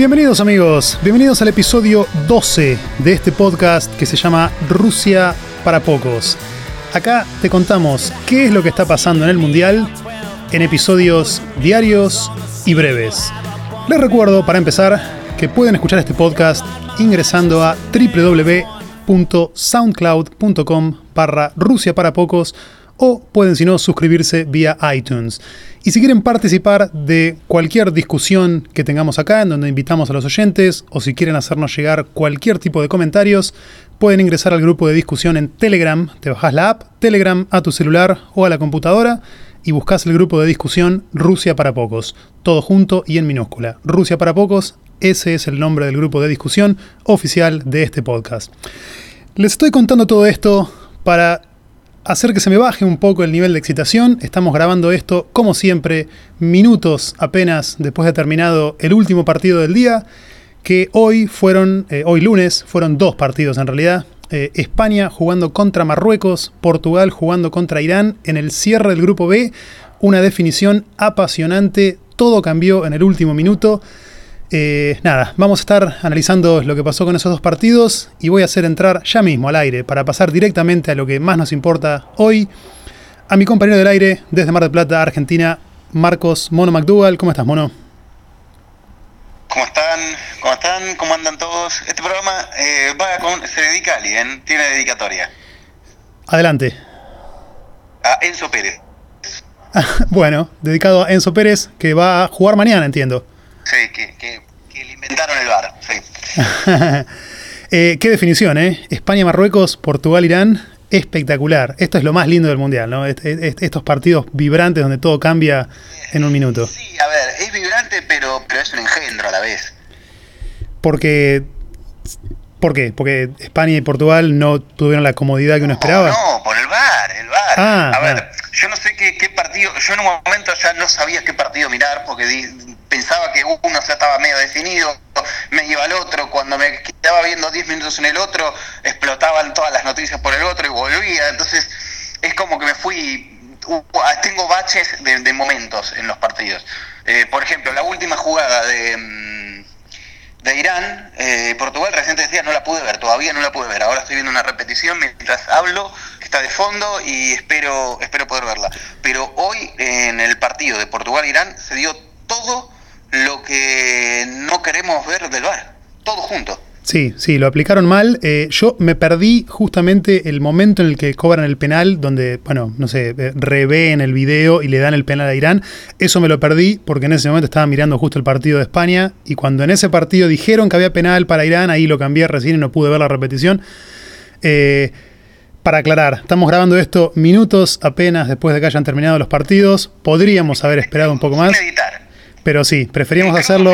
Bienvenidos amigos, bienvenidos al episodio 12 de este podcast que se llama Rusia para pocos. Acá te contamos qué es lo que está pasando en el Mundial en episodios diarios y breves. Les recuerdo, para empezar, que pueden escuchar este podcast ingresando a www.soundcloud.com barra Rusia para pocos o pueden si no suscribirse vía iTunes. Y si quieren participar de cualquier discusión que tengamos acá, en donde invitamos a los oyentes, o si quieren hacernos llegar cualquier tipo de comentarios, pueden ingresar al grupo de discusión en Telegram, te bajas la app Telegram a tu celular o a la computadora y buscas el grupo de discusión Rusia para Pocos, todo junto y en minúscula. Rusia para Pocos, ese es el nombre del grupo de discusión oficial de este podcast. Les estoy contando todo esto para hacer que se me baje un poco el nivel de excitación. Estamos grabando esto, como siempre, minutos apenas después de terminado el último partido del día, que hoy fueron, eh, hoy lunes, fueron dos partidos en realidad. Eh, España jugando contra Marruecos, Portugal jugando contra Irán en el cierre del grupo B. Una definición apasionante, todo cambió en el último minuto. Eh, nada, vamos a estar analizando lo que pasó con esos dos partidos y voy a hacer entrar ya mismo al aire para pasar directamente a lo que más nos importa hoy. A mi compañero del aire desde Mar del Plata, Argentina, Marcos Mono McDougall. ¿Cómo estás, Mono? ¿Cómo están? ¿Cómo están? ¿Cómo andan todos? Este programa eh, va con, se dedica a alguien, tiene dedicatoria. Adelante. A Enzo Pérez. bueno, dedicado a Enzo Pérez, que va a jugar mañana, entiendo. Sí, que, que, que le inventaron el bar. Sí. eh, qué definición, ¿eh? España-Marruecos, Portugal-Irán, espectacular. Esto es lo más lindo del Mundial, ¿no? Est- est- Estos partidos vibrantes donde todo cambia en un minuto. Sí, a ver, es vibrante, pero, pero es un engendro a la vez. Porque... ¿Por qué? Porque España y Portugal no tuvieron la comodidad que uno esperaba. No, por el bar, el bar. Ah, a ver, ah. yo no sé qué, qué partido, yo en un momento ya no sabía qué partido mirar porque di- pensaba que uno ya estaba medio definido, me iba al otro, cuando me quedaba viendo 10 minutos en el otro, explotaban todas las noticias por el otro y volvía, entonces es como que me fui, uh, tengo baches de, de momentos en los partidos. Eh, por ejemplo, la última jugada de... mm, de Irán, eh, Portugal, recién te decía, no la pude ver, todavía no la pude ver. Ahora estoy viendo una repetición mientras hablo, está de fondo y espero, espero poder verla. Pero hoy en el partido de Portugal-Irán se dio todo lo que no queremos ver del VAR, todo junto. Sí, sí, lo aplicaron mal. Eh, yo me perdí justamente el momento en el que cobran el penal, donde, bueno, no sé, eh, revén el video y le dan el penal a Irán. Eso me lo perdí porque en ese momento estaba mirando justo el partido de España y cuando en ese partido dijeron que había penal para Irán, ahí lo cambié recién y no pude ver la repetición. Eh, para aclarar, estamos grabando esto minutos apenas después de que hayan terminado los partidos. Podríamos haber esperado un poco más, Sin editar. Pero sí, preferíamos hacerlo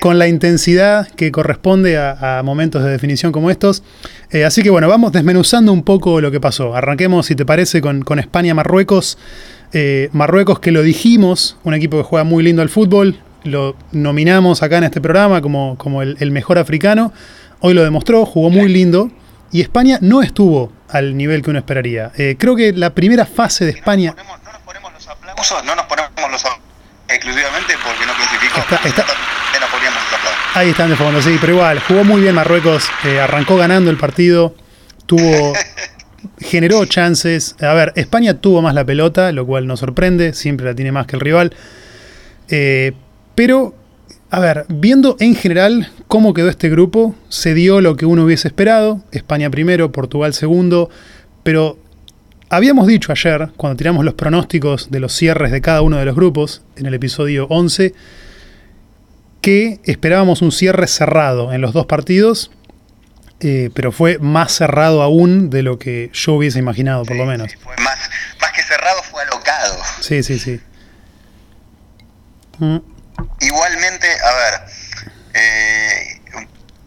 con la intensidad que corresponde a, a momentos de definición como estos. Eh, así que bueno, vamos desmenuzando un poco lo que pasó. Arranquemos, si te parece, con, con España-Marruecos. Eh, Marruecos, que lo dijimos, un equipo que juega muy lindo al fútbol. Lo nominamos acá en este programa como, como el, el mejor africano. Hoy lo demostró, jugó muy lindo. Y España no estuvo al nivel que uno esperaría. Eh, creo que la primera fase de España... No nos, ponemos, no nos ponemos los aplausos, no nos ponemos los aplausos exclusivamente porque no clasificó. Está- está- no. Ahí están de fondo, sí, pero igual, jugó muy bien Marruecos, eh, arrancó ganando el partido, tuvo, generó chances. A ver, España tuvo más la pelota, lo cual nos sorprende, siempre la tiene más que el rival. Eh, pero, a ver, viendo en general cómo quedó este grupo, se dio lo que uno hubiese esperado, España primero, Portugal segundo, pero habíamos dicho ayer, cuando tiramos los pronósticos de los cierres de cada uno de los grupos, en el episodio 11, que esperábamos un cierre cerrado en los dos partidos, eh, pero fue más cerrado aún de lo que yo hubiese imaginado, por lo menos. sí, fue más, más que cerrado, fue alocado. Sí, sí, sí. Mm, Igualmente, a ver, eh,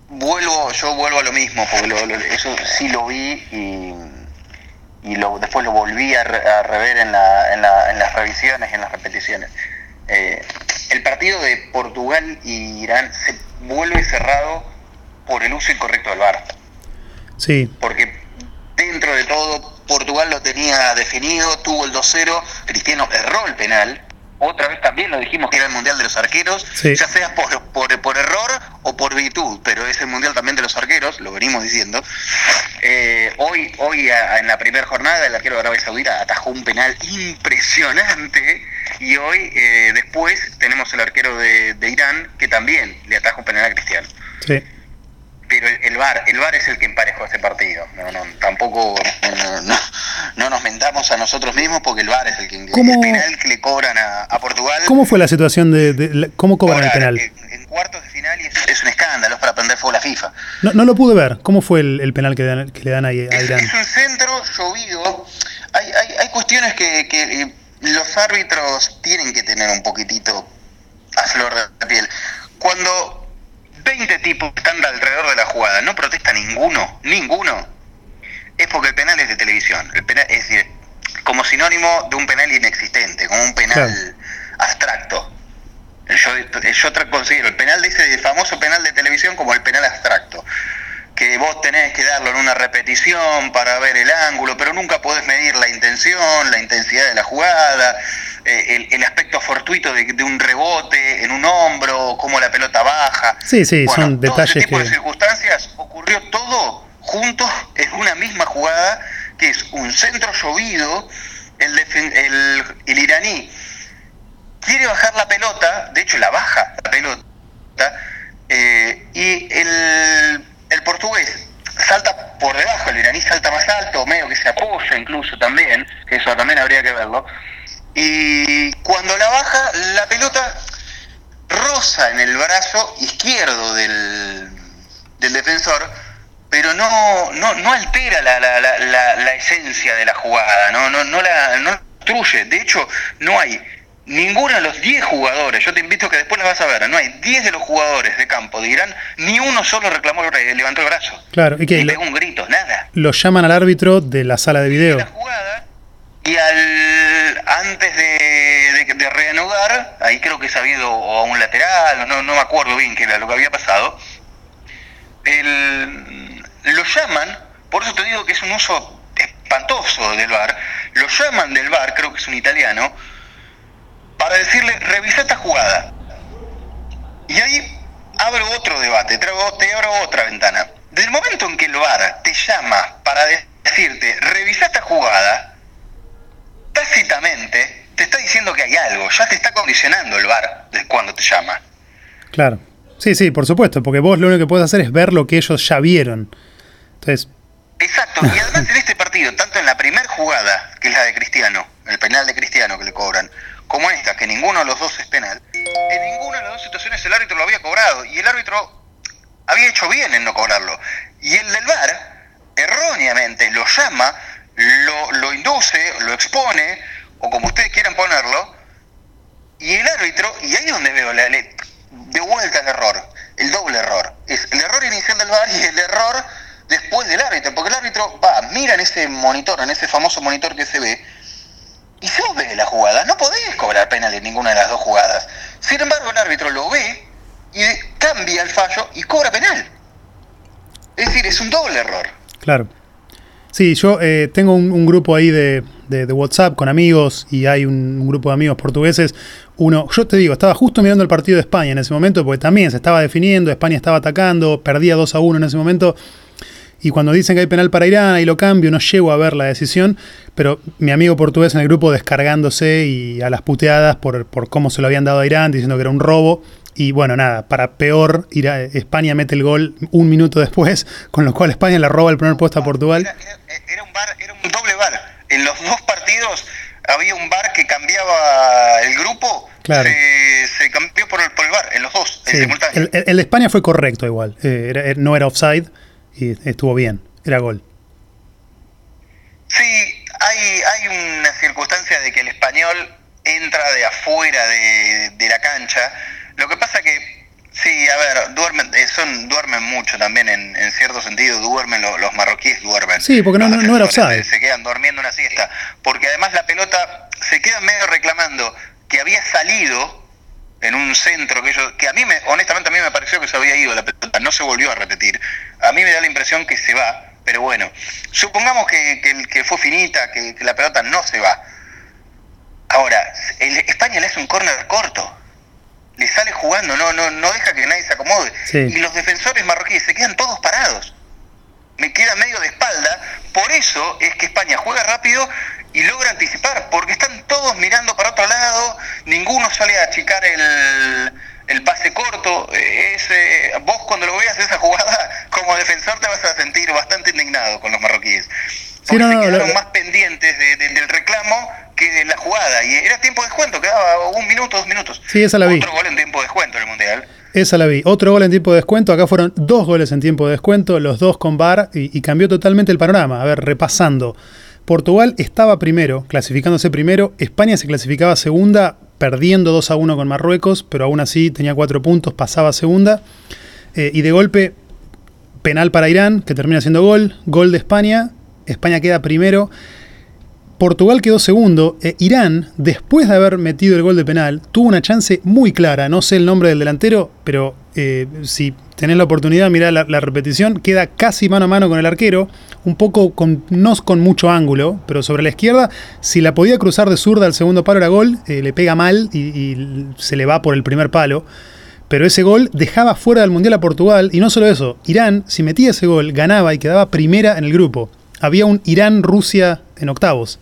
vuelvo, yo vuelvo a lo mismo, porque lo- lo- eso sí lo vi y, y lo, después lo volví a, re- a rever en, la, en, la- en las revisiones y en las repeticiones. Eh, el partido de Portugal y Irán se vuelve cerrado por el uso incorrecto del VAR. Sí, porque dentro de todo Portugal lo tenía definido, tuvo el 2-0, Cristiano erró el penal, otra vez también lo dijimos que era el Mundial de los Arqueros, ya sea por, por, error o por virtud, pero es el Mundial también de los Arqueros, lo venimos diciendo. Eh, hoy hoy en la primera jornada el arquero de Arabia Saudita atajó un penal impresionante y hoy eh, después tenemos el arquero de, de Irán que también le ataja un penal a Cristiano. Sí pero el, VAR, el VAR es el que emparejó este partido. No, no, tampoco no, nos mentamos a nosotros mismos porque el VAR es el que el penal que le cobran a, Portugal. ¿Cómo fue la situación de, cómo cobran el penal? En, cuartos de final es, un escándalo, es para prender fuego a la FIFA. No, no lo pude ver. ¿Cómo fue el, penal que, le dan a Irán? Es un centro llovido. Hay, hay, hay cuestiones que, que eh, los árbitros tienen que tener un poquitito a flor de piel. Cuando 20 tipos están alrededor de la jugada, no protesta ninguno, ninguno, es porque el penal es de televisión. El penal, es decir, como sinónimo de un penal inexistente, como un penal abstracto. Yo, yo considero el penal de ese famoso penal de televisión como el penal abstracto. Que vos tenés que darlo en una repetición para ver el ángulo, pero nunca podés medir la intención, la intensidad de la jugada eh, el, aspecto fortuito de, un rebote en un hombro, cómo la pelota baja. Sí, sí, son detalles ese tipo de circunstancias ocurrió todo juntos en una misma jugada, que es un centro llovido, el, el, el iraní quiere bajar la pelota, de hecho la baja la pelota, eh, y el, el portugués salta por debajo, el iraní salta más alto, medio que se apoya incluso también, que eso también habría que verlo, y cuando la baja, la pelota roza en el brazo izquierdo del, del defensor, pero no, no, no altera la, la, la, esencia de la jugada, no, no, no la no destruye. De hecho, no hay ninguno de los 10 jugadores, yo te invito a que después la vas a ver, no hay 10 de los jugadores de campo de Irán, ni uno solo reclamó, levantó el brazo. Claro, y que ni pegó un grito, nada. Lo llaman al árbitro de la sala de video. La jugada, y al antes de, reanudar, ahí creo que ha habido a un lateral, no, no me acuerdo bien qué era lo que había pasado, el, lo llaman, por eso te digo que es un uso espantoso del bar, lo llaman del bar, creo que es un italiano, para decirle, revisa esta jugada. Y ahí abro otro debate, te abro otra ventana. Del momento en que el bar te llama para decirte, revisa esta jugada, tácitamente te está diciendo que hay algo, ya te está condicionando el bar de cuando te llama. Claro. Sí, sí, por supuesto, porque vos lo único que puedes hacer es ver lo que ellos ya vieron. Entonces. Exacto, y además en este partido, tanto en la primera jugada, que es la de Cristiano, el penal de Cristiano que le cobran, como esta, que ninguno de los dos es penal, en ninguna de las dos situaciones el árbitro lo había cobrado y el árbitro había hecho bien en no cobrarlo. Y el del VAR, erróneamente, lo llama lo, lo induce, lo expone, o como ustedes quieran ponerlo, y el árbitro, y ahí es donde veo la, de vuelta el error, el doble error. Es el error inicial del VAR y el error después del árbitro, porque el árbitro va, mira en ese monitor, en ese famoso monitor que se ve, ves la jugada, no podés cobrar penal en ninguna de las dos jugadas. Sin embargo, el árbitro lo ve y cambia el fallo y cobra penal. Es decir, es un doble error. Claro. Sí, yo eh, tengo un, grupo ahí de, de, WhatsApp con amigos y hay un, grupo de amigos portugueses. Uno, yo te digo, estaba justo mirando el partido de España en ese momento porque también se estaba definiendo, España estaba atacando, perdía 2 a 1 en ese momento. Y cuando dicen que hay penal para Irán, ahí lo cambio, no llego a ver la decisión, pero mi amigo portugués en el grupo descargándose y a las puteadas por, por cómo se lo habían dado a Irán, diciendo que era un robo. Y bueno, nada, para peor, España mete el gol un minuto después, con lo cual España le roba el primer puesto a Portugal. Era, un, bar, era un doble bar. En los dos partidos había un bar que cambiaba el grupo. Claro. Se, cambió por el, por el bar, en los dos, en simultáneo. El, de España fue correcto igual. Eh, eh, no era offside y estuvo bien. Era gol. Sí, hay, hay una circunstancia de que el español entra de afuera de, de la cancha lo que pasa que, sí, a ver, duermen, eh, son, duermen mucho también, en, en cierto sentido, duermen, los marroquíes duermen. Sí, porque no, no, era offside. Se quedan durmiendo una siesta, porque además la pelota se queda medio reclamando que había salido en un centro que ellos, que a mí me, honestamente a mí me pareció que se había ido la pelota, no se volvió a repetir. A mí me da la impresión que se va, pero bueno, supongamos que, que, que fue finita, que, que la pelota no se va Ahora, el, España le hace un córner corto. Le sale jugando, no, no, no deja que nadie se acomode. Y los defensores marroquíes se quedan todos parados. Me queda medio de espalda. Por eso es que España juega rápido y logra anticipar, porque están todos mirando para otro lado, ninguno sale a achicar el, el pase corto. Es, vos cuando lo veas esa jugada, como defensor te vas a sentir bastante indignado con los marroquíes. Porque se quedaron más pendientes del reclamo que de la jugada. Y era tiempo de descuento, quedaba un minuto, dos minutos. Sí, esa la vi. Otro gol en tiempo de descuento en el Mundial. Esa la vi. Otro gol en tiempo de descuento. Acá fueron dos goles en tiempo de descuento, los dos con VAR, y cambió totalmente el panorama. A ver, repasando. Portugal estaba primero, clasificándose primero. España se clasificaba segunda, perdiendo 2 a 1 con Marruecos, pero aún así tenía 4 puntos, pasaba segunda. Eh, y de golpe, penal para Irán, que termina siendo gol. Gol de España. España queda primero. Portugal quedó segundo. Eh, Irán, después de haber metido el gol de penal, tuvo una chance muy clara. No sé el nombre del delantero, pero eh, si tenés la oportunidad, mirá la, repetición. Queda casi mano a mano con el arquero. Un poco con, no con mucho ángulo, pero sobre la izquierda. Si la podía cruzar de zurda al segundo palo era gol. Eh, le pega mal y, y se le va por el primer palo. Pero ese gol dejaba fuera del Mundial a Portugal. Y no solo eso, Irán, si metía ese gol, ganaba y quedaba primera en el grupo. Había un Irán-Rusia en octavos.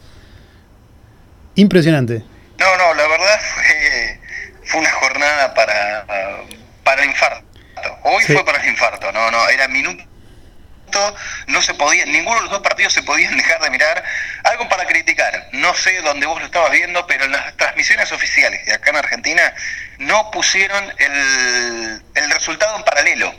Impresionante. No, no, la verdad fue, una jornada para, para el infarto. Hoy fue para el infarto, no, no, era minuto no se podía, ninguno de los dos partidos se podían dejar de mirar. Algo para criticar, no sé dónde vos lo estabas viendo, pero en las transmisiones oficiales de acá en Argentina no pusieron el, el resultado en paralelo.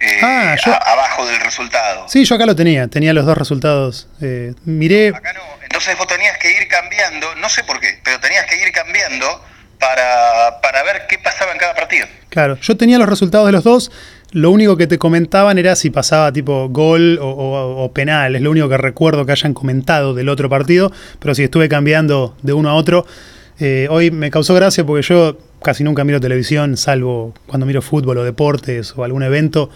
Eh, ah, abajo del resultado. Sí, yo acá lo tenía, tenía los dos resultados. Eh, miré. Acá no. Entonces vos tenías que ir cambiando, no sé por qué, pero tenías que ir cambiando para, para ver qué pasaba en cada partido. Claro, yo tenía los resultados de los dos. Lo único que te comentaban era si pasaba tipo gol o, penal. Es lo único que recuerdo que hayan comentado del otro partido. Pero si estuve cambiando de uno a otro. Eh, hoy me causó gracia porque yo casi nunca miro televisión, salvo cuando miro fútbol o deportes o algún evento.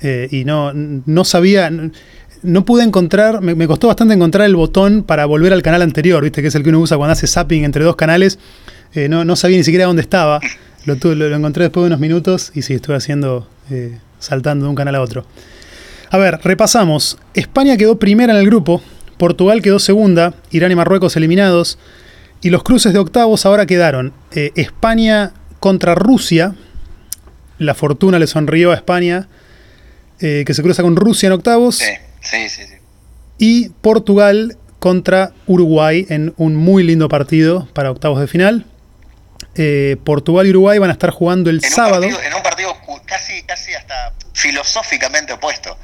Eh, y no, no sabía, no pude encontrar, me, costó bastante encontrar el botón para volver al canal anterior, viste, que es el que uno usa cuando hace zapping entre dos canales. Eh, no, no, sabía ni siquiera dónde estaba. Lo, lo, encontré después de unos minutos y sí, estuve haciendo, eh, saltando de un canal a otro. A ver, repasamos. España quedó primera en el grupo, Portugal quedó segunda, Irán y Marruecos eliminados. Y los cruces de octavos ahora quedaron eh, España contra Rusia. La fortuna le sonrió a España, que se cruza con Rusia en octavos. Sí, sí, sí, Y Portugal contra Uruguay en un muy lindo partido para octavos de final. Eh, Portugal y Uruguay van a estar jugando el sábado. en un partido casi, casi hasta filosóficamente opuesto.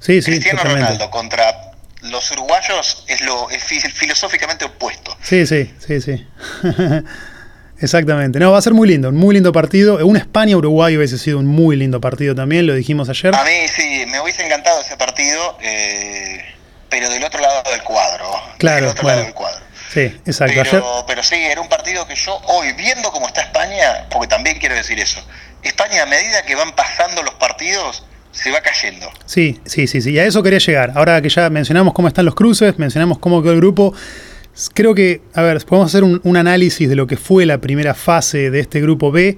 Sí, sí, Cristiano Ronaldo contra los uruguayos es lo es filosóficamente opuesto. Sí, sí, sí, sí. Exactamente. No, va a ser muy lindo, un muy lindo partido. Un España-Uruguay hubiese sido un muy lindo partido también, lo dijimos ayer. A mí sí, me hubiese encantado ese partido, eh, pero del otro lado del cuadro. Claro, del otro lado del cuadro. Sí, exacto. Pero, pero sí, era un partido que yo hoy, viendo cómo está España, porque también quiero decir eso, España a medida que van pasando los partidos, se va cayendo. Sí, sí, sí, sí. Y a eso quería llegar. Ahora que ya mencionamos cómo están los cruces, mencionamos cómo quedó el grupo. Creo que, a ver, podemos hacer un, análisis de lo que fue la primera fase de este grupo B,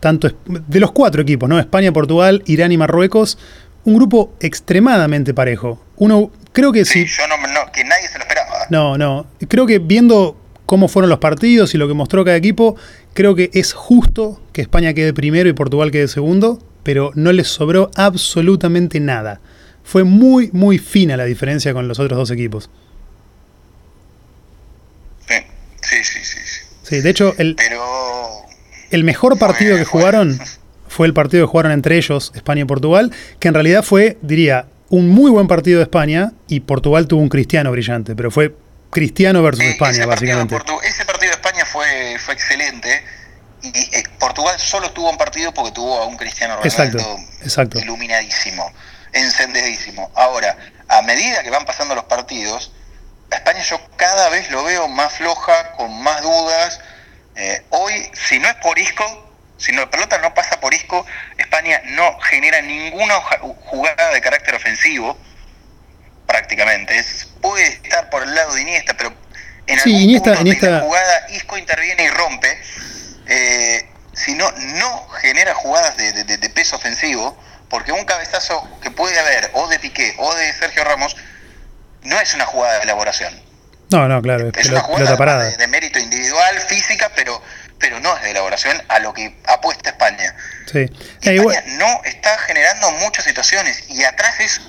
tanto de los cuatro equipos, ¿no? España, Portugal, Irán y Marruecos. Un grupo extremadamente parejo. Uno, creo que sí. yo no, que nadie se lo esperaba. No, no. Creo que viendo cómo fueron los partidos y lo que mostró cada equipo, creo que es justo que España quede primero y Portugal quede segundo pero no les sobró absolutamente nada. Fue muy, muy fina la diferencia con los otros dos equipos. Sí, sí, sí. Sí, de hecho, el, el mejor partido que jugaron fue el partido que jugaron entre ellos, España y Portugal, que en realidad fue, diría, un muy buen partido de España y Portugal tuvo un cristiano brillante, pero fue cristiano versus España, básicamente. ese partido de España fue, fue excelente y eh, Portugal solo tuvo un partido porque tuvo a un Cristiano Ronaldo exacto, iluminadísimo, encendidísimo. Ahora, a medida que van pasando los partidos, España yo cada vez lo veo más floja, con más dudas. Eh, hoy, si no es por Isco, si no, la pelota no pasa por Isco, España no genera ninguna jugada de carácter ofensivo, prácticamente. Es, puede estar por el lado de Iniesta, pero en Sí, algún Iniesta- punto de la jugada Isco interviene y rompe, eh, si no, no genera jugadas de- de peso ofensivo, porque un cabezazo que puede haber o de Piqué o de Sergio Ramos no es una jugada de elaboración. No, no, claro, es Es una jugada parada. de, de mérito individual, física, pero, pero no es de elaboración a lo que apuesta España. Sí. Eh, España igual- no está generando muchas situaciones y atrás es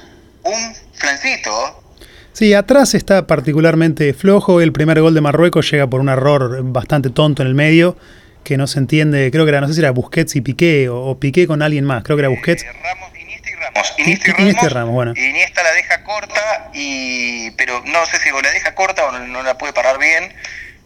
un flancito. Sí, atrás está particularmente flojo. El primer gol de Marruecos llega por un error bastante tonto en el medio, que no se entiende. Creo que era, no sé si era Busquets y Piqué, o, o Piqué con alguien más. Creo que era Busquets. Eh, Ramos, y Ramos. Iniesta y Ramos. Iniesta y Ramos, bueno. Iniesta la deja corta, y pero no sé si o la deja corta o no, no la puede parar bien.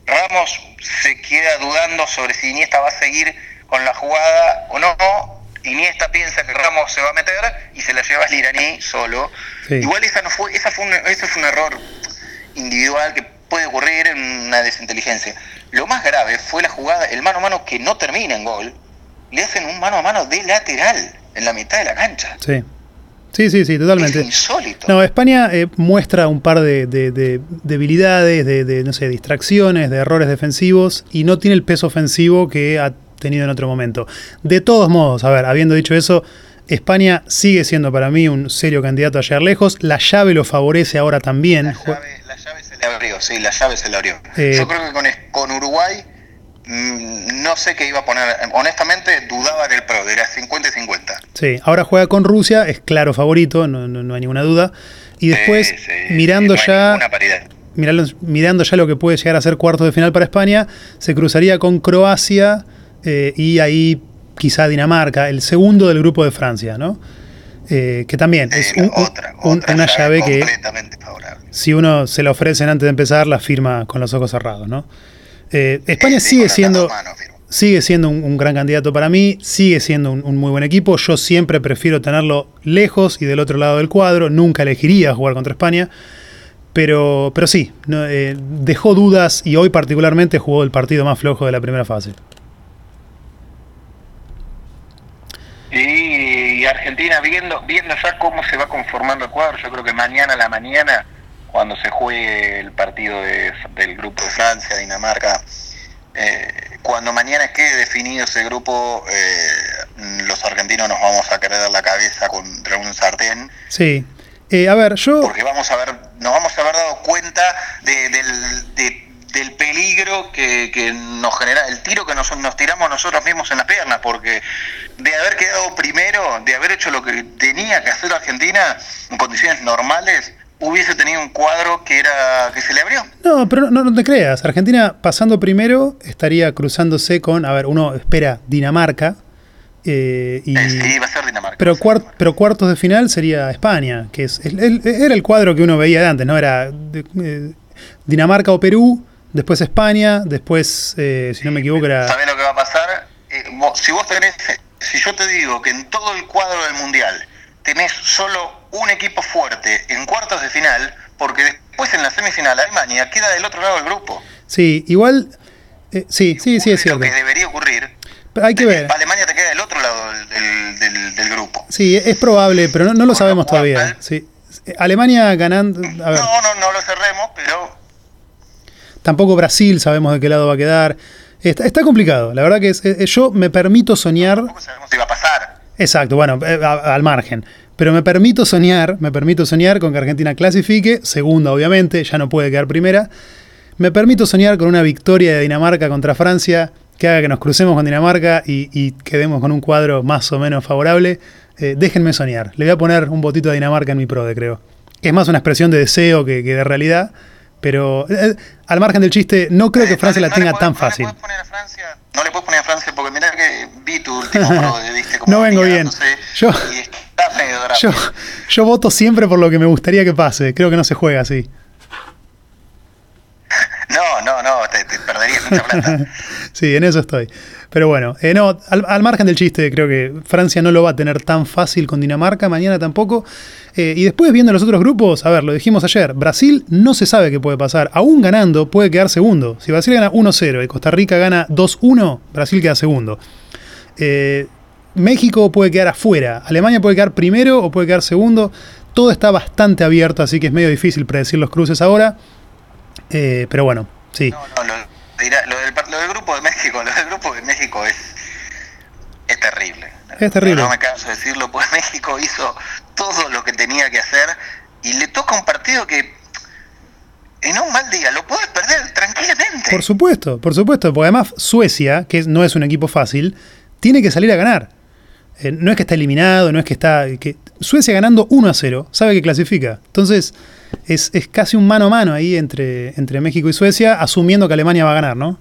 Ramos se queda dudando sobre si Iniesta va a seguir con la jugada o no. Iniesta piensa que Ramos se va a meter y se la lleva al iraní solo. Sí. Igual esa no fue, esa fue un, ese fue un error individual que puede ocurrir en una desinteligencia. Lo más grave fue la jugada, el mano a mano que no termina en gol. Le hacen un mano a mano de lateral en la mitad de la cancha. Sí. Sí, sí, sí, Es totalmente. insólito. No, España eh, muestra un par de, de- de debilidades, de, de, no sé, distracciones, de errores defensivos y no tiene el peso ofensivo que ha tenido en otro momento. De todos modos, a ver, habiendo dicho eso, España sigue siendo para mí un serio candidato a llegar lejos. La llave lo favorece ahora también. La llave, la llave se le abrió, sí, la llave se le abrió. Eh, Yo creo que con, es- con Uruguay no sé qué iba a poner. Honestamente, dudaba del PRO, era 50 y 50. Sí, ahora juega con Rusia, es claro favorito, no, no- no hay ninguna duda. Y después, Sí, sí, mirando no ya... mirando, mirando ya lo que puede llegar a ser cuartos de final para España, se cruzaría con Croacia eh, y ahí quizá Dinamarca, el segundo del grupo de Francia, ¿no? Eh, que también Sí, es un- otra, un- otra una llave que favorable. si uno se la ofrecen antes de empezar, la firma con los ojos cerrados, ¿no? Eh, España sigue siendo... Sigue siendo un, un gran candidato para mí, sigue siendo un, un muy buen equipo. Yo siempre prefiero tenerlo lejos y del otro lado del cuadro. Nunca elegiría jugar contra España. Pero, pero sí, no, eh, dejó dudas y hoy particularmente jugó el partido más flojo de la primera fase. Y, y Argentina, viendo, viendo ya cómo se va conformando el cuadro, yo creo que mañana a la mañana, cuando se juegue el partido de- del grupo de Francia, Dinamarca, eh, cuando mañana quede definido ese grupo, eh, los argentinos nos vamos a querer dar la cabeza contra un sartén, Sí. Eh, a ver, yo... porque vamos a ver, nos vamos a haber dado cuenta de- del, de- del peligro que, que nos genera, el tiro que nos, nos tiramos nosotros mismos en las piernas, porque de haber quedado primero, de haber hecho lo que tenía que hacer Argentina en condiciones normales, hubiese tenido un cuadro que era que se le abrió. No, pero no, no te creas. Argentina pasando primero estaría cruzándose con... A ver, uno espera Dinamarca. eh, y, Eh, sí, va a ser Dinamarca. Pero, va a ser cuar- Dinamarca. pero cuartos de final sería España, que es el- el- era el cuadro que uno veía de antes, ¿no? Era eh, Dinamarca o Perú, después España, después, eh, si no me equivoco, era... ¿Sabés lo que va a pasar? Eh, vos- si vos tenés, si yo te digo que en todo el cuadro del mundial tenés solo un equipo fuerte en cuartos de final, porque después en la semifinal Alemania queda del otro lado del grupo. Sí, igual... eh, sí, sí, sí, es cierto. Lo que debería ocurrir. Pero hay que ver. Alemania te queda del otro lado del, del- del- del grupo. Sí, es probable, pero no, no lo sabemos todavía. Sí. Alemania ganando... A ver, No, no, no lo cerremos, pero tampoco Brasil sabemos de qué lado va a quedar. Está, está complicado, la verdad que es- yo me permito soñar... tampoco sabemos si va a pasar. Exacto, bueno, eh, a- al margen. Pero me permito soñar, me permito soñar con que Argentina clasifique, segunda obviamente, ya no puede quedar primera. Me permito soñar con una victoria de Dinamarca contra Francia, que haga que nos crucemos con Dinamarca y, y quedemos con un cuadro más o menos favorable. Eh, déjenme soñar. Le voy a poner un botito a Dinamarca en mi prode, creo. Es más una expresión de deseo que, que de realidad. Pero eh, al margen del chiste, no creo que Eh, Francia no la tenga no tan fácil. No le puedes poner a Francia, no le puedes poner a Francia porque mirá que vi tu último pro, viste como No vengo bien. tirándose, Yo- y está medio grave. Yo, yo voto siempre por lo que me gustaría que pase. Creo que no se juega así. No, no, no, te, te perderías mucha plata. Sí, en eso estoy. Pero bueno, eh, no, al, al margen del chiste, creo que Francia no lo va a tener tan fácil con Dinamarca, mañana tampoco. Eh, y después viendo los otros grupos, a ver, lo dijimos ayer, Brasil no se sabe qué puede pasar. Aún ganando, puede quedar segundo. Si Brasil gana 1-0 y Costa Rica gana 2-1, Brasil queda segundo. Eh, México puede quedar afuera, Alemania puede quedar primero o puede quedar segundo. Todo está bastante abierto, así que es medio difícil predecir los cruces ahora. Eh, pero bueno, Sí. No, no, lo, lo, del, lo, del, grupo de México, lo del grupo de México es, es terrible. Es terrible. No, me canso de decirlo, pues México hizo todo lo que tenía que hacer y le toca un partido que en un mal día lo puedes perder tranquilamente. Por supuesto, por supuesto, porque además Suecia, que no es un equipo fácil, tiene que salir a ganar. Eh, no es que está eliminado, no es que está... Que Suecia ganando 1 a 0, sabe que clasifica. Entonces, es, es, casi un mano a mano ahí entre, entre México y Suecia, asumiendo que Alemania va a ganar, ¿no?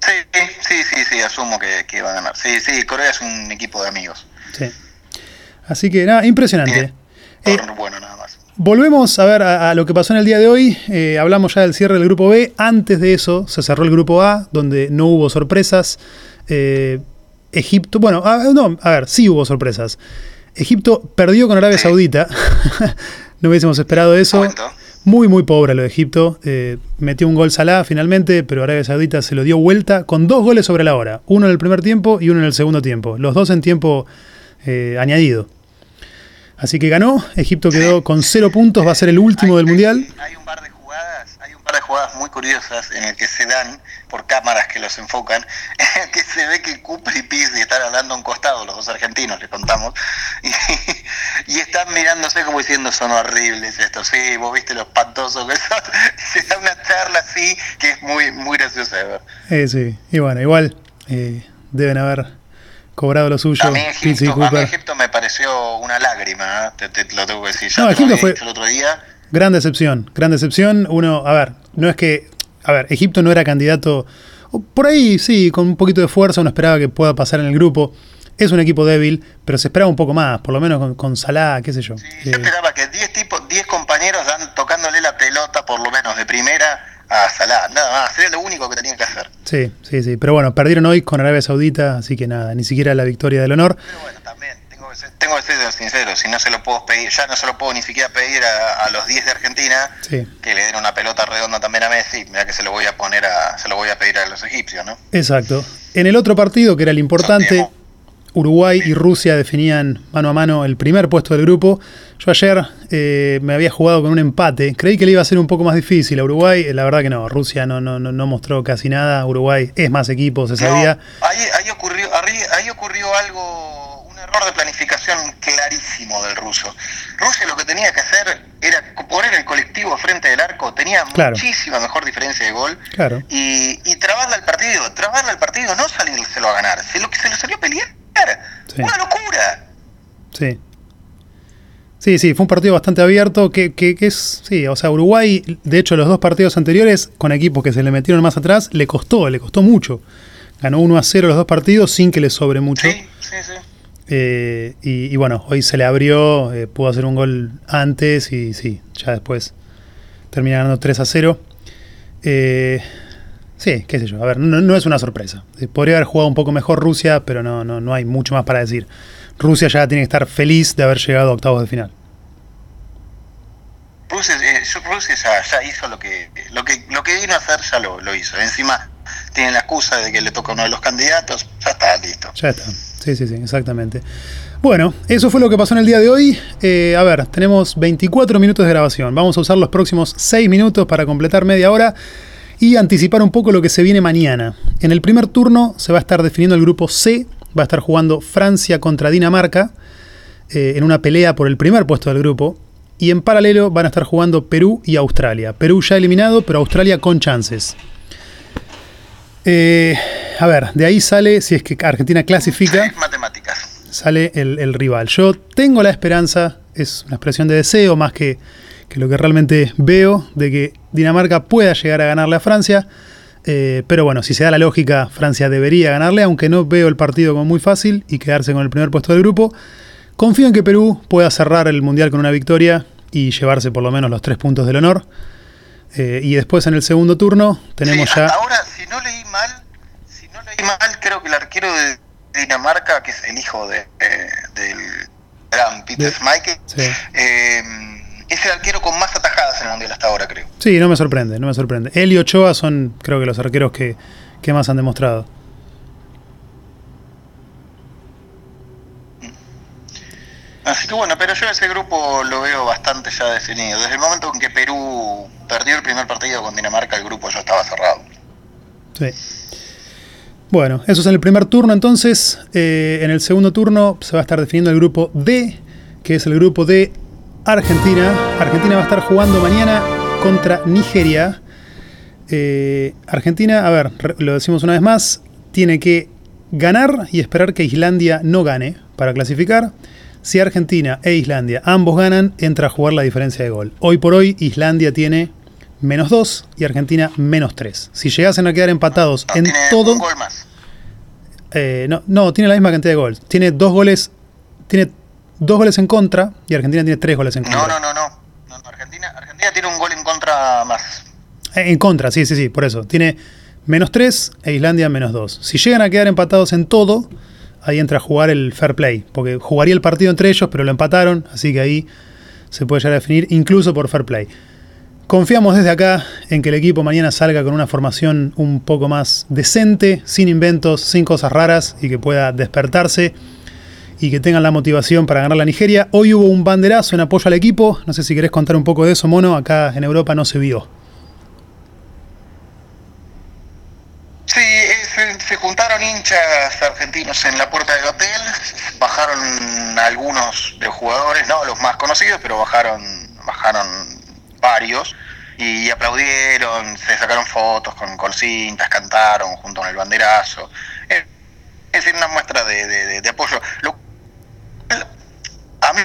Sí, sí, sí, sí, asumo que, que va a ganar. Sí, sí, Corea es un equipo de amigos. Sí. Así que nada, impresionante. Eh, bueno, nada más. Volvemos a ver a, a, lo que pasó en el día de hoy. Eh, hablamos ya del cierre del grupo B. Antes de eso se cerró el grupo A, donde no hubo sorpresas. Eh, Egipto, bueno, a, no, a ver, sí hubo sorpresas. Egipto perdió con Arabia Saudita. no hubiésemos esperado eso. Muy, muy pobre lo de Egipto. Eh, metió un gol Salah finalmente, pero Arabia Saudita se lo dio vuelta con dos goles sobre la hora. Uno en el primer tiempo y uno en el segundo tiempo. Los dos en tiempo eh, añadido. Así que ganó. Egipto quedó con cero puntos. Va a ser el último del Mundial. Hay un par de par de jugadas muy curiosas en el que se dan por cámaras que los enfocan, en el que se ve que Cooper y Pizzi están hablando a un costado, los dos argentinos, le contamos, y, y están mirándose como diciendo son horribles estos, sí, vos viste lo espantosos que son, se da una charla así que es muy, muy graciosa de ver. Eh, sí. Y bueno, igual eh, deben haber cobrado lo suyo. A mí, Pizzi y Egipto, a mí Cooper. Egipto me pareció una lágrima, ¿eh? te, te lo tengo que decir, ya No, te lo Egipto había fue- dicho el otro día. Gran decepción, gran decepción. Uno, a ver, no es que. A ver, Egipto no era candidato. Por ahí sí, con un poquito de fuerza uno esperaba que pueda pasar en el grupo. Es un equipo débil, pero se esperaba un poco más, por lo menos con, con Salah, qué sé yo. Sí, Eh, yo esperaba que 10 tipos, 10 compañeros dan tocándole la pelota por lo menos de primera a Salah, nada más, era lo único que tenían que hacer. sí, sí, sí. Pero bueno, perdieron hoy con Arabia Saudita, así que nada, ni siquiera la victoria del honor. Pero bueno, también tengo que ser, sincero, si no se lo puedo pedir, ya no se lo puedo ni siquiera pedir a, a los 10 de Argentina Sí, que le den una pelota redonda también a Messi, mira que se lo voy a poner a se lo voy a pedir a los egipcios, ¿no? exacto. En el otro partido, que era el importante. Uruguay y Rusia definían mano a mano el primer puesto del grupo. Yo ayer eh, me había jugado con un empate. Creí que le iba a ser un poco más difícil a Uruguay. Eh, La verdad que no. Rusia no, no, no, no mostró casi nada. Uruguay es más equipo, se sabía. No, ahí, ahí ocurrió, ahí, ahí ocurrió algo, error de planificación clarísimo del ruso. Rusia lo que tenía que hacer era poner el colectivo frente del arco, tenía Claro. muchísima mejor diferencia de gol Claro. y, y trabarle al partido, trabarle al partido, no salírselo a ganar, se lo que se lo salió a pelear. Sí. Una locura. Sí. Sí, sí, fue un partido bastante abierto. Que, que, que es. Sí, o sea, Uruguay, de hecho, los dos partidos anteriores, con equipos que se le metieron más atrás, le costó, le costó mucho. Ganó 1 a 0 los dos partidos sin que le sobre mucho. Sí, sí, sí. Eh, y, y bueno, hoy se le abrió, eh, pudo hacer un gol antes y sí, ya después termina ganando 3 a 0. Eh, sí, qué sé yo, a ver, no, no es una sorpresa. Eh, podría haber jugado un poco mejor Rusia, pero no, no, no hay mucho más para decir. Rusia ya tiene que estar feliz de haber llegado a octavos de final. Rusia, ya, ya hizo lo que, lo que lo que vino a hacer, ya lo, lo hizo. Encima tienen la excusa de que le toca a uno de los candidatos, ya está, listo. Ya está. Sí, sí, sí, exactamente. Bueno, eso fue lo que pasó en el día de hoy. Eh, a ver, tenemos 24 minutos de grabación. Vamos a usar los próximos 6 minutos para completar media hora y anticipar un poco lo que se viene mañana. En el primer turno se va a estar definiendo el grupo C. Va a estar jugando Francia contra Dinamarca eh, en una pelea por el primer puesto del grupo. Y en paralelo van a estar jugando Perú y Australia. Perú ya eliminado, pero Australia con chances. Eh, a ver, de ahí sale, si es que Argentina clasifica, matemáticas. sale el, el rival. Yo tengo la esperanza, es una expresión de deseo más que, que lo que realmente veo, de que Dinamarca pueda llegar a ganarle a Francia. Eh, pero bueno, si se da la lógica, Francia debería ganarle, aunque no veo el partido como muy fácil y quedarse con el primer puesto del grupo. Confío en que Perú pueda cerrar el Mundial con una victoria y llevarse por lo menos los tres puntos del honor. Eh, y después en el segundo turno tenemos Sí, ya... ahora, si no leí mal, si no leí mal, creo que el arquero de Dinamarca, que es el hijo de, eh, del gran Peter De- Schmeichel, sí. eh, es el arquero con más atajadas en el mundial hasta ahora, creo. Sí, no me sorprende, no me sorprende. Él y Ochoa son, creo que, los arqueros que, que más han demostrado. Así que bueno, pero yo ese grupo lo veo bastante ya definido. Desde el momento en que Perú perdió el primer partido con Dinamarca, el grupo ya estaba cerrado. Sí. Bueno, eso es en el primer turno entonces. Eh, en el segundo turno se va a estar definiendo el grupo D, que es el grupo de Argentina. Argentina va a estar jugando mañana contra Nigeria. Eh, Argentina, a ver, lo decimos una vez más, tiene que ganar y esperar que Islandia no gane para clasificar. Si Argentina e Islandia ambos ganan, entra a jugar la diferencia de gol. Hoy por hoy Islandia tiene menos 2 y Argentina menos 3. Si llegasen a quedar empatados en todo... gol más. Eh, no, no, tiene la misma cantidad de goles. Tiene dos goles. Tiene dos goles en contra y Argentina tiene tres goles en contra. No, no, no, no. Argentina, Argentina tiene un gol en contra más. Eh, en contra, sí, sí, sí, por eso. Tiene menos 3 e Islandia menos 2. Si llegan a quedar empatados en todo, ahí entra a jugar el fair play. Porque jugaría el partido entre ellos, pero lo empataron, así que ahí se puede llegar a definir incluso por fair play. Confiamos desde acá en que el equipo mañana salga con una formación un poco más decente, sin inventos, sin cosas raras y que pueda despertarse y que tengan la motivación para ganar la Nigeria. Hoy hubo un banderazo en apoyo al equipo. No sé si querés contar un poco de eso, Mono. Acá en Europa no se vio. Sí, se, juntaron hinchas argentinos en la puerta del hotel. Bajaron algunos de los jugadores, no los más conocidos, pero bajaron, bajaron varios y aplaudieron, se sacaron fotos con, con cintas, cantaron junto con el banderazo. Es decir, una muestra de, apoyo. Lo, a mí,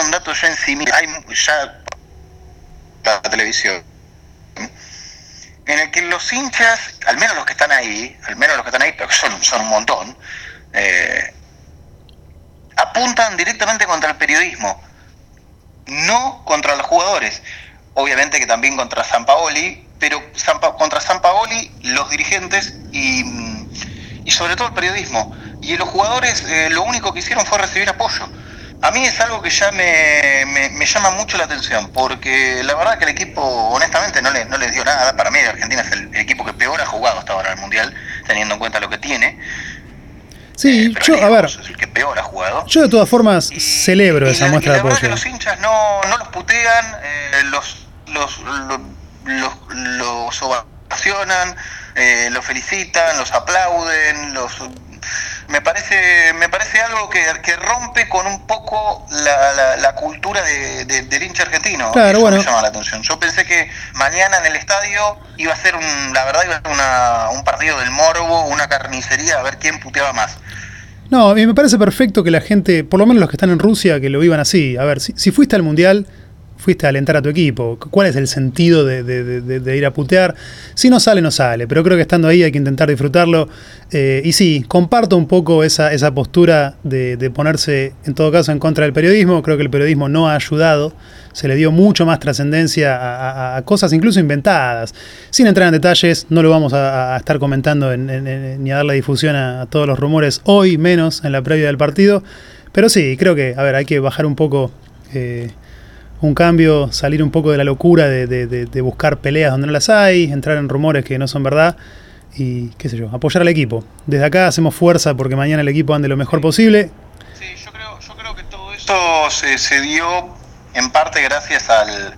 un dato ya en sí, hay ya la televisión, en el que los hinchas, al menos los que están ahí, al menos los que están ahí, pero son, son un montón, eh, apuntan directamente contra el periodismo, no contra los jugadores obviamente que también contra San Paoli, pero contra San Paoli, los dirigentes y, y, sobre todo el periodismo. Y los jugadores eh, lo único que hicieron fue recibir apoyo. A mí es algo que ya me, me, llama mucho la atención, porque la verdad que el equipo, honestamente, no, le, no les dio nada. Para mí, Argentina es el, equipo que peor ha jugado hasta ahora en el Mundial, teniendo en cuenta lo que tiene. Sí, eh, yo, a ver. Es el que peor ha jugado. Yo, de todas formas, celebro esa muestra de apoyo. Que los hinchas no, no los putean, eh, los los, los, los, ovacionan, eh, los felicitan, los aplauden, los me parece me parece algo que, que rompe con un poco la, la, cultura de, del hincha argentino claro, bueno. me llama la atención yo pensé que mañana en el estadio iba a ser un, la verdad iba a ser una, un partido del morbo una carnicería a ver quién puteaba más no, a mí me parece perfecto que la gente, por lo menos los que están en Rusia, que lo vivan así. A ver, si, si fuiste al Mundial, fuiste a alentar a tu equipo. ¿Cuál es el sentido de, ir a putear? Si no sale, no sale, pero creo que estando ahí hay que intentar disfrutarlo. Eh, y sí, comparto un poco esa, esa postura de, ponerse, en todo caso, en contra del periodismo. Creo que el periodismo no ha ayudado. Se le dio mucho más trascendencia a, cosas incluso inventadas. Sin entrar en detalles, no lo vamos a, estar comentando ni a darle difusión a, todos los rumores hoy, menos en la previa del partido. Pero sí, creo que, a ver, hay que bajar un poco eh, un cambio, salir un poco de la locura de, buscar peleas donde no las hay, entrar en rumores que no son verdad y qué sé yo, apoyar al equipo. Desde acá hacemos fuerza porque mañana el equipo ande lo mejor posible. Sí, yo creo, yo creo que todo esto se, dio en parte gracias al,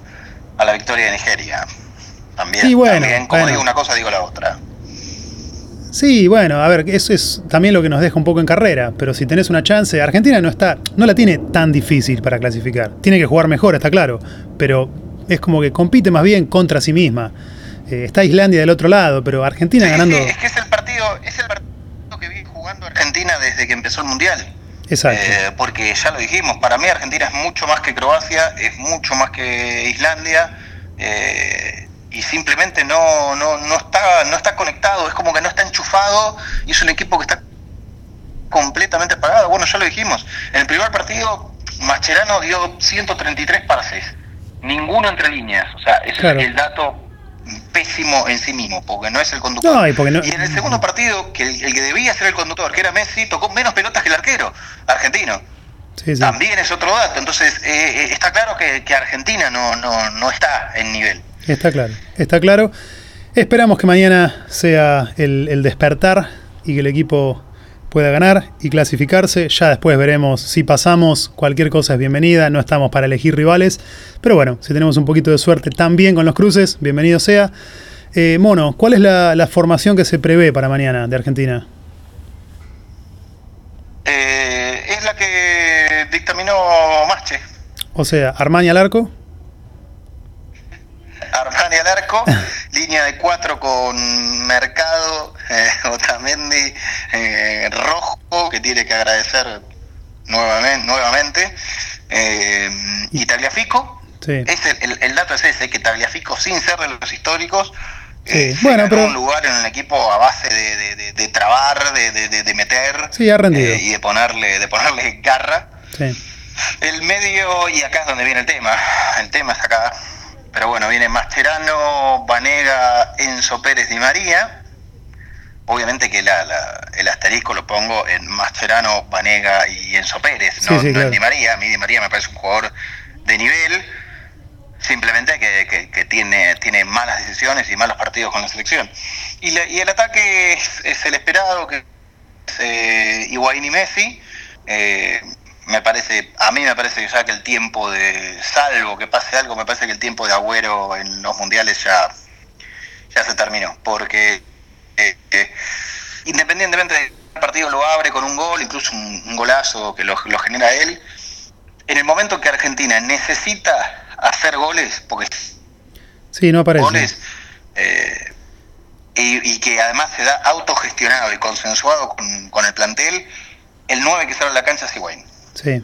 a la victoria de Nigeria. También, sí, bueno, también como digo una cosa, digo la otra. Sí, bueno, a ver, eso es también lo que nos deja un poco en carrera, pero si tenés una chance, Argentina no está, no la tiene tan difícil para clasificar. Tiene que jugar mejor, está claro, pero es como que compite más bien contra sí misma. Eh, está Islandia del otro lado, pero Argentina ganando. Es que es el partido, es el partido que viene jugando Argentina desde que empezó el mundial. Exacto. Eh, porque ya lo dijimos, para mí Argentina es mucho más que Croacia, es mucho más que Islandia. Eh, y simplemente no, no, no, está, no está conectado, es como que no está enchufado y es un equipo que está completamente apagado. Bueno, ya lo dijimos, en el primer partido Mascherano dio 133 pases, ninguno entre líneas, o sea, ese es el dato pésimo en sí mismo, porque no es el conductor. y, en el segundo partido, que el, que debía ser el conductor, que era Messi, tocó menos pelotas que el arquero argentino. También es otro dato, entonces eh, eh, está claro que, que Argentina no, no, no está en nivel. Está claro, está claro. Esperamos que mañana sea el, despertar y que el equipo pueda ganar y clasificarse. Ya después veremos si pasamos. Cualquier cosa es bienvenida. No estamos para elegir rivales. Pero bueno, si tenemos un poquito de suerte también con los cruces, bienvenido sea. Eh, Mono, ¿cuál es la, la, formación que se prevé para mañana de Argentina? Eh, es la que dictaminó Mache. O sea, Armani al arco. Armani al arco, línea de cuatro con Mercado, eh, Otamendi, eh, Rojo, que tiene que agradecer nuevamente, nuevamente eh, y Tagliafico. Sí. Es el, el, dato es ese, que Tagliafico, sin ser de los históricos, Sí. Bueno, pero un lugar en el equipo a base de, de, de, de trabar, de, meter sí, ha rendido. Eh, y de ponerle, de ponerle garra. Sí. El medio, y acá es donde viene el tema, el tema es acá, pero bueno, viene Mascherano, Vanega, Enzo Pérez Di María. Obviamente que la, la, el asterisco lo pongo en Mascherano, Vanega y Enzo Pérez, no, sí, no claro. en Di María. A mí Di María me parece un jugador de nivel, simplemente que, que, que, tiene, tiene malas decisiones y malos partidos con la selección. Y, la, y el ataque es, es, el esperado, que es eh, Higuaín y Messi. Eh, me parece, a mí me parece que ya que el tiempo de, salvo que pase algo, me parece que el tiempo de Agüero en los mundiales ya, ya se terminó, porque eh, eh, independientemente del partido lo abre con un gol, incluso un, un golazo que lo, lo, genera él, en el momento que Argentina necesita hacer goles, porque sí, no aparece. goles, eh, y, y, que además se da autogestionado y consensuado con, con el plantel, el 9 que sale a la cancha es Higuaín. Sí.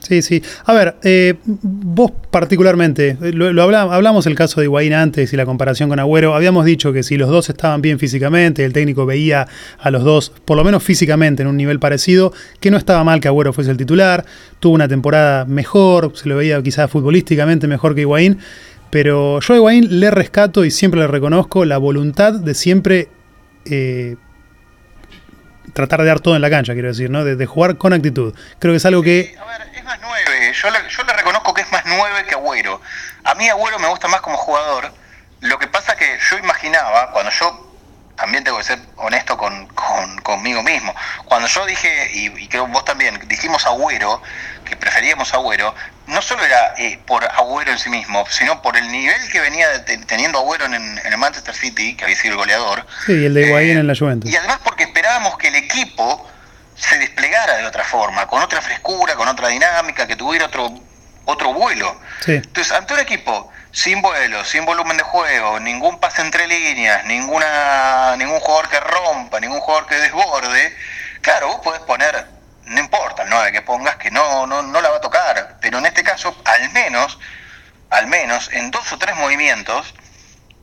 Sí, sí. A ver, eh, vos particularmente, lo, lo hablamos, hablamos el caso de Higuaín antes y la comparación con Agüero. Habíamos dicho que si los dos estaban bien físicamente, el técnico veía a los dos, por lo menos físicamente, en un nivel parecido, que no estaba mal que Agüero fuese el titular. Tuvo una temporada mejor, se lo veía quizás futbolísticamente mejor que Higuaín. Pero yo a Higuaín le rescato y siempre le reconozco la voluntad de siempre eh, tratar de dar todo en la cancha, quiero decir, ¿no? De, de, jugar con actitud. Creo que es algo que... Sí, a ver, es más nueve. Yo le, yo le reconozco que es más nueve que Agüero. A mí Agüero me gusta más como jugador. Lo que pasa que yo imaginaba, cuando yo también tengo que ser honesto con, con, conmigo mismo. Cuando yo dije, y, y, creo vos también, dijimos Agüero, que preferíamos Agüero, no solo era eh, por Agüero en sí mismo, sino por el nivel que venía teniendo Agüero en, en, el Manchester City, que había sido el goleador. Sí, y el de Higuaín eh, en la Juventus. Y además porque esperábamos que el equipo se desplegara de otra forma, con otra frescura, con otra dinámica, que tuviera otro, otro vuelo. Sí. Entonces, ante un equipo sin vuelo, sin volumen de juego, ningún pase entre líneas, ninguna, ningún jugador que rompa, ningún jugador que desborde, claro, vos podés poner, no importa el 9 que pongas, que no, no, no la va a tocar, pero en este caso, al menos, al menos, en dos o tres movimientos,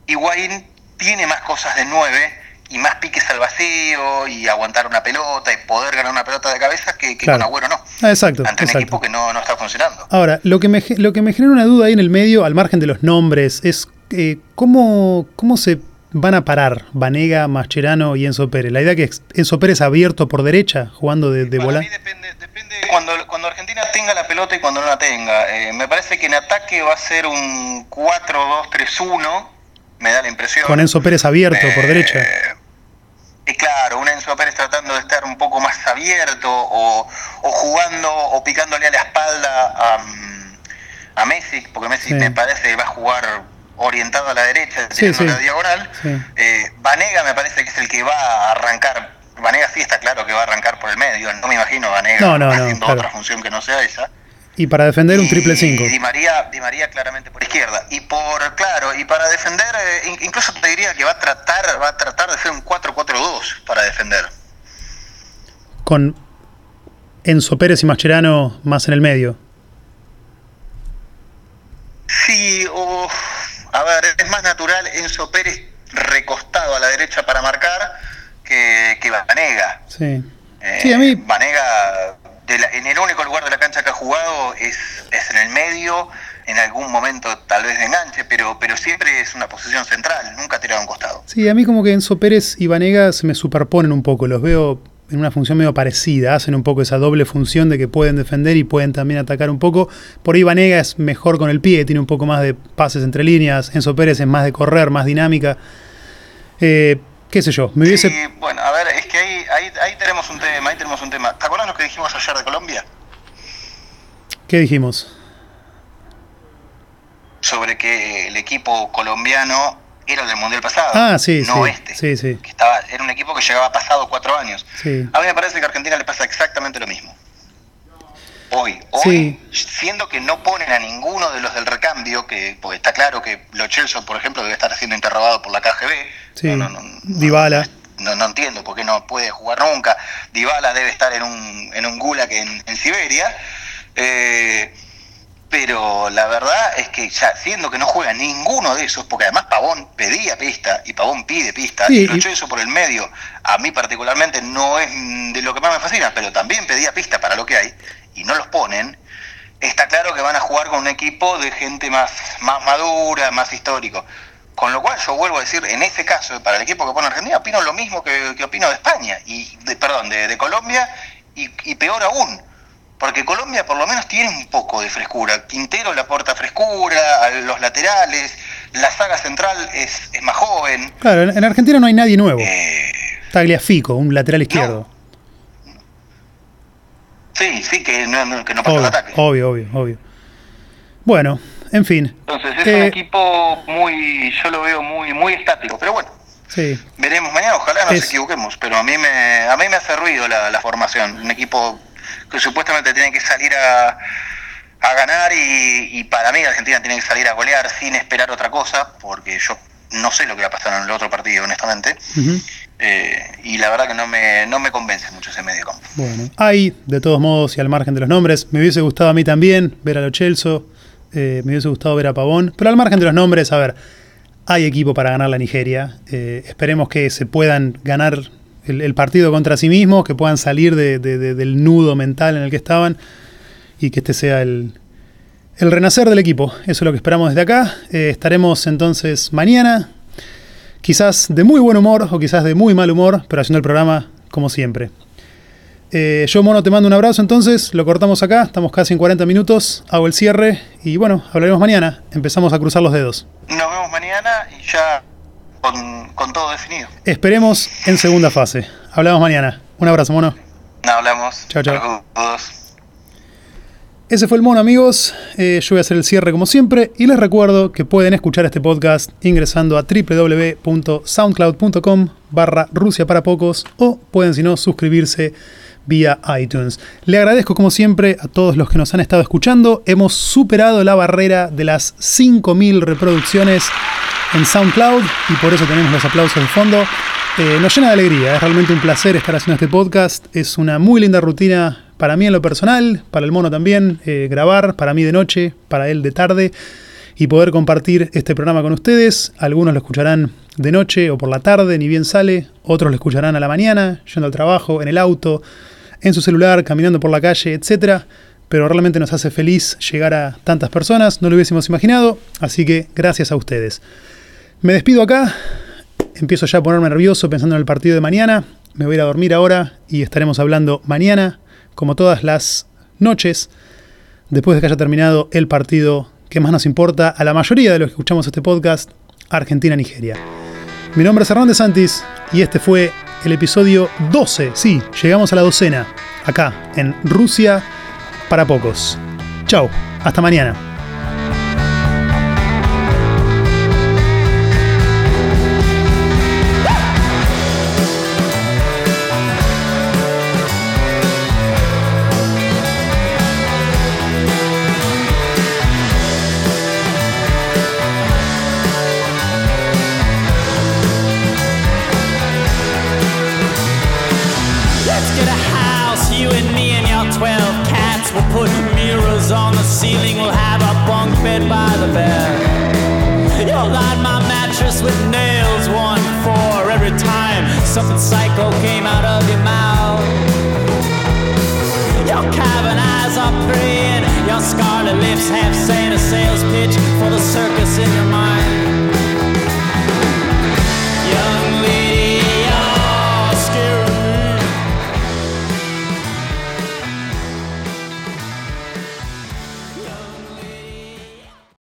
Higuaín tiene más cosas de 9 y más piques al vacío y aguantar una pelota y poder ganar una pelota de cabeza que, que claro. con Agüero no. Ah, exacto. Ante un exacto. equipo que no, no, está funcionando. Ahora, lo que, me, lo que me genera una duda ahí en el medio, al margen de los nombres, es eh, ¿cómo, cómo se van a parar Vanega, Mascherano y Enzo Pérez. La idea que Enzo Pérez abierto por derecha, jugando de, de volante. Depende, depende cuando, cuando Argentina tenga la pelota y cuando no la tenga. Eh, me parece que en ataque va a ser un 4-2-3-1, me da la impresión. Con Enzo Pérez abierto eh, por derecha. Y claro, un Enzo Pérez tratando de estar un poco más abierto o, o jugando o picándole a la espalda a, a Messi, porque Messi sí. me parece que va a jugar orientado a la derecha, sí, sí. la diagonal. Sí. Eh, Vanega me parece que es el que va a arrancar. Vanega sí está claro que va a arrancar por el medio. No me imagino Vanega no, no, haciendo claro. otra función que no sea esa. Y para defender un triple 5. Di María, Di María claramente por izquierda. Y por, claro, y para defender, eh, incluso te diría que va a tratar, va a tratar de hacer un 4-4-2 para defender. Con Enzo Pérez y Mascherano más en el medio. Sí, o a ver, es más natural Enzo Pérez recostado a la derecha para marcar que, que Vanega. Sí. Eh, sí, a mí. Vanega, de la, en el único lugar de la cancha que ha jugado es, es en el medio, en algún momento tal vez de enganche, pero, pero siempre es una posición central, nunca tirado a un costado. Sí, a mí como que Enzo Pérez y Vanega se me superponen un poco, los veo en una función medio parecida, hacen un poco esa doble función de que pueden defender y pueden también atacar un poco. Por ahí Vanega es mejor con el pie, tiene un poco más de pases entre líneas, Enzo Pérez es más de correr, más dinámica. Eh, qué sé yo, me hubiese... Sí, bueno, a ver, es que ahí, ahí, ahí tenemos un tema, ahí tenemos un tema. ¿Te acuerdas lo que dijimos ayer de Colombia? ¿Qué dijimos? Sobre que el equipo colombiano era el del mundial pasado, Ah, sí, no sí, este. sí, sí. Que estaba, era un equipo que llegaba pasado cuatro años. Sí. A mí me parece que a Argentina le pasa exactamente lo mismo. Hoy, hoy, siendo que no ponen a ninguno de los del recambio, que porque está claro que Lo Celso, por ejemplo, debe estar siendo interrogado por la KGB. No, no, no, Dybala. No, no entiendo por qué no puede jugar nunca. Dybala debe estar en un, en un gulag en, en Siberia. Eh, pero la verdad es que ya siendo que no juega ninguno de esos, porque además Pavón pedía pista y Pavón pide pista, Sí, y Lo Celso por el medio, a mí particularmente no es de lo que más me fascina, pero también pedía pista para lo que hay, y no los ponen, está claro que van a jugar con un equipo de gente más, más madura, más histórico. Con lo cual yo vuelvo a decir, en ese caso, para el equipo que pone Argentina, opino lo mismo que, que opino de España, y de, perdón, de, de Colombia, y, y peor aún, porque Colombia por lo menos tiene un poco de frescura. Quintero le aporta frescura, a los laterales, la saga central es, es más joven. Claro, en, en Argentina no hay nadie nuevo. Eh, Tagliafico, un lateral izquierdo. sí, sí, que no, que no pasa el Obvio, ataque. obvio, obvio, obvio. Bueno, en fin. Entonces es Eh, un equipo muy, yo lo veo muy, muy estático, pero bueno, Sí, veremos mañana, ojalá no Es- nos equivoquemos, pero a mí me, a mí me hace ruido la, la formación, un equipo que supuestamente tiene que salir a, a ganar y, y para mí Argentina tiene que salir a golear sin esperar otra cosa, porque yo no sé lo que va a pasar en el otro partido, honestamente. Eh, y la verdad que no me, no me convence mucho ese medio campo. Bueno, hay, de todos modos, y al margen de los nombres, me hubiese gustado a mí también ver a Lo Celso, eh, me hubiese gustado ver a Pavón, pero al margen de los nombres, a ver, hay equipo para ganar la Nigeria. eh, esperemos que se puedan ganar el, partido contra sí mismos, que puedan salir de- de- de- del nudo mental en el que estaban y que este sea el, el renacer del equipo. Eso es lo que esperamos desde acá. Eh, estaremos entonces mañana, quizás de muy buen humor o quizás de muy mal humor, pero haciendo el programa como siempre. Eh, yo, Mono, te mando un abrazo entonces, lo cortamos acá, estamos casi en 40 minutos, hago el cierre y bueno, hablaremos mañana, empezamos a cruzar los dedos. Nos vemos mañana y ya con, con todo definido. Esperemos en segunda fase. Hablamos mañana. Un abrazo, Mono. No hablamos. Chao, chao. Ese fue el mono, amigos. Eh, yo voy a hacer el cierre como siempre y les recuerdo que pueden escuchar este podcast ingresando a www.soundcloud.com barra Rusia para pocos o pueden, si no, suscribirse vía iTunes. Le agradezco como siempre a todos los que nos han estado escuchando. Hemos superado la barrera de las 5.000 reproducciones en SoundCloud y por eso tenemos los aplausos de fondo. Eh, nos llena de alegría, es realmente un placer estar haciendo este podcast. Es una muy linda rutina para mí en lo personal, para el mono también, eh, grabar, para mí de noche, para él de tarde y poder compartir este programa con ustedes. Algunos lo escucharán de noche o por la tarde, ni bien sale, otros lo escucharán a la mañana, yendo al trabajo, en el auto, en su celular, caminando por la calle, etcétera. Pero realmente nos hace feliz llegar a tantas personas, no lo hubiésemos imaginado, así que gracias a ustedes. Me despido acá, empiezo ya a ponerme nervioso pensando en el partido de mañana. Me voy a ir a dormir ahora y estaremos hablando mañana, como todas las noches, después de que haya terminado el partido que más nos importa a la mayoría de los que escuchamos este podcast, Argentina-Nigeria. Mi nombre es Hernández Santis y este fue el episodio 12. Sí, llegamos a la docena, acá, en Rusia para pocos. Chao, hasta mañana.